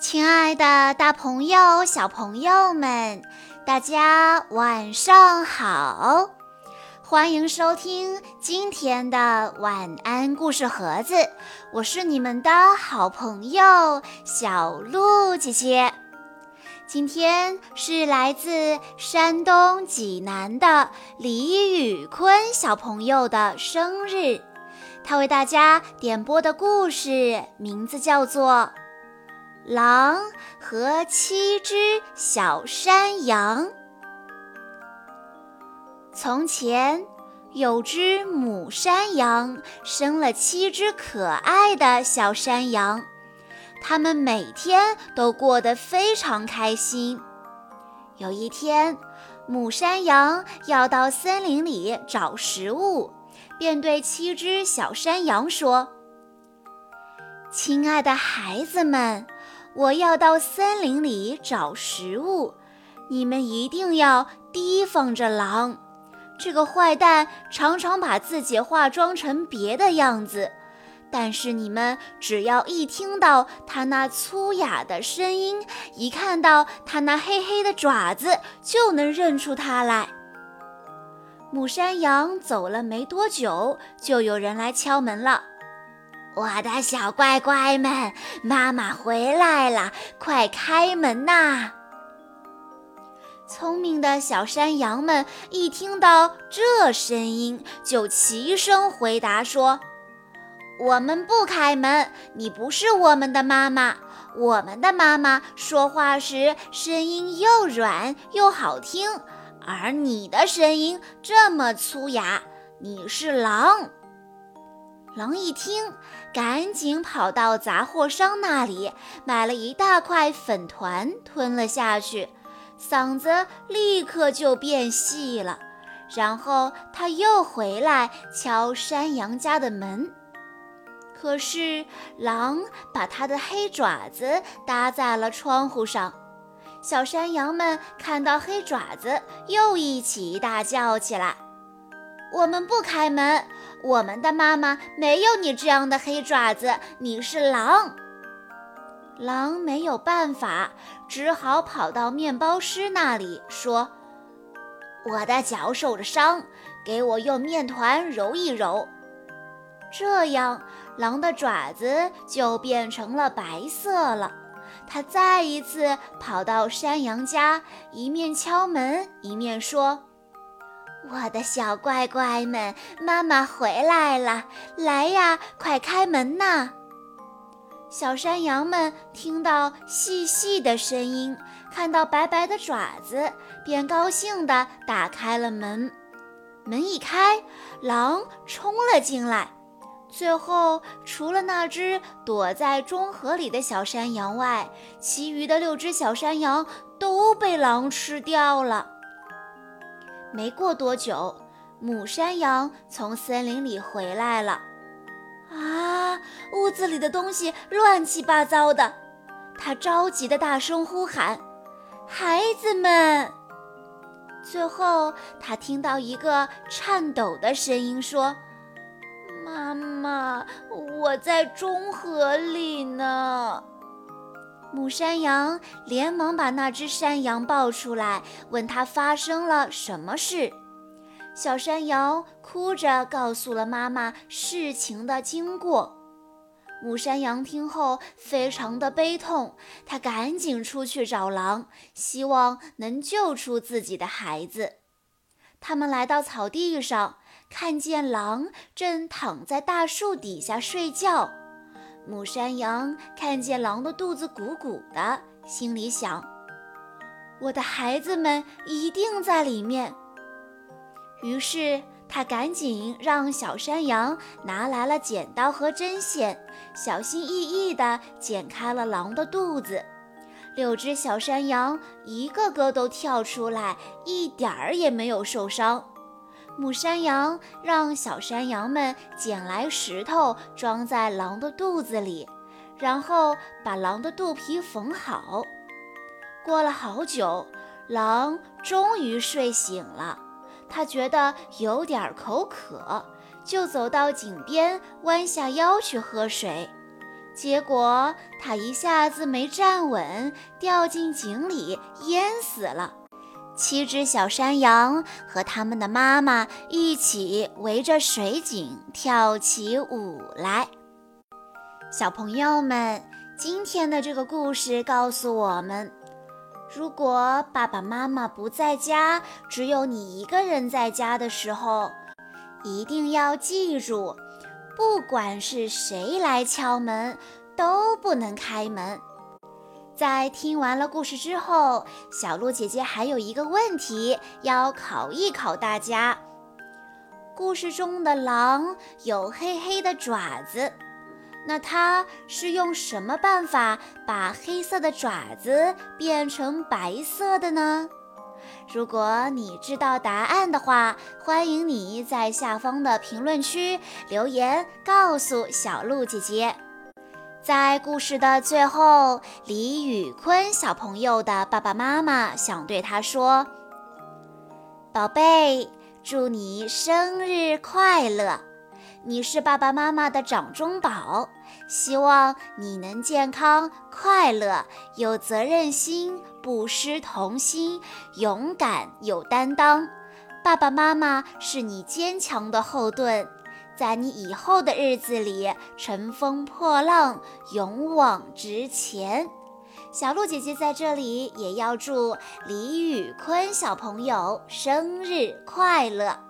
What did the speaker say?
亲爱的，大朋友、小朋友们，大家晚上好！欢迎收听今天的晚安故事盒子，我是你们的好朋友小鹿姐姐。今天是来自山东济南的李宇坤小朋友的生日，他为大家点播的故事名字叫做。狼和七只小山羊。从前有只母山羊，生了七只可爱的小山羊，它们每天都过得非常开心。有一天，母山羊要到森林里找食物，便对七只小山羊说：“亲爱的孩子们。”我要到森林里找食物，你们一定要提防着狼。这个坏蛋常常把自己化妆成别的样子，但是你们只要一听到他那粗哑的声音，一看到他那黑黑的爪子，就能认出他来。母山羊走了没多久，就有人来敲门了。我的小乖乖们，妈妈回来了，快开门呐！聪明的小山羊们一听到这声音，就齐声回答说：“我们不开门，你不是我们的妈妈。我们的妈妈说话时声音又软又好听，而你的声音这么粗哑，你是狼。”狼一听，赶紧跑到杂货商那里买了一大块粉团，吞了下去，嗓子立刻就变细了。然后他又回来敲山羊家的门，可是狼把他的黑爪子搭在了窗户上。小山羊们看到黑爪子，又一起大叫起来：“我们不开门！”我们的妈妈没有你这样的黑爪子，你是狼。狼没有办法，只好跑到面包师那里说：“我的脚受着伤，给我用面团揉一揉。”这样，狼的爪子就变成了白色了。他再一次跑到山羊家，一面敲门，一面说。我的小乖乖们，妈妈回来了！来呀，快开门呐！小山羊们听到细细的声音，看到白白的爪子，便高兴地打开了门。门一开，狼冲了进来。最后，除了那只躲在中河里的小山羊外，其余的六只小山羊都被狼吃掉了。没过多久，母山羊从森林里回来了。啊，屋子里的东西乱七八糟的，他着急的大声呼喊：“孩子们！”最后，他听到一个颤抖的声音说：“妈妈，我在中河里呢。”母山羊连忙把那只山羊抱出来，问它发生了什么事。小山羊哭着告诉了妈妈事情的经过。母山羊听后非常的悲痛，他赶紧出去找狼，希望能救出自己的孩子。他们来到草地上，看见狼正躺在大树底下睡觉。母山羊看见狼的肚子鼓鼓的，心里想：“我的孩子们一定在里面。”于是他赶紧让小山羊拿来了剪刀和针线，小心翼翼地剪开了狼的肚子。六只小山羊一个个都跳出来，一点儿也没有受伤。母山羊让小山羊们捡来石头，装在狼的肚子里，然后把狼的肚皮缝好。过了好久，狼终于睡醒了。他觉得有点口渴，就走到井边，弯下腰去喝水。结果他一下子没站稳，掉进井里淹死了。七只小山羊和他们的妈妈一起围着水井跳起舞来。小朋友们，今天的这个故事告诉我们：如果爸爸妈妈不在家，只有你一个人在家的时候，一定要记住，不管是谁来敲门，都不能开门。在听完了故事之后，小鹿姐姐还有一个问题要考一考大家：故事中的狼有黑黑的爪子，那它是用什么办法把黑色的爪子变成白色的呢？如果你知道答案的话，欢迎你在下方的评论区留言告诉小鹿姐姐。在故事的最后，李宇坤小朋友的爸爸妈妈想对他说：“宝贝，祝你生日快乐！你是爸爸妈妈的掌中宝，希望你能健康快乐、有责任心、不失童心、勇敢有担当。爸爸妈妈是你坚强的后盾。”在你以后的日子里，乘风破浪，勇往直前。小鹿姐姐在这里也要祝李宇坤小朋友生日快乐。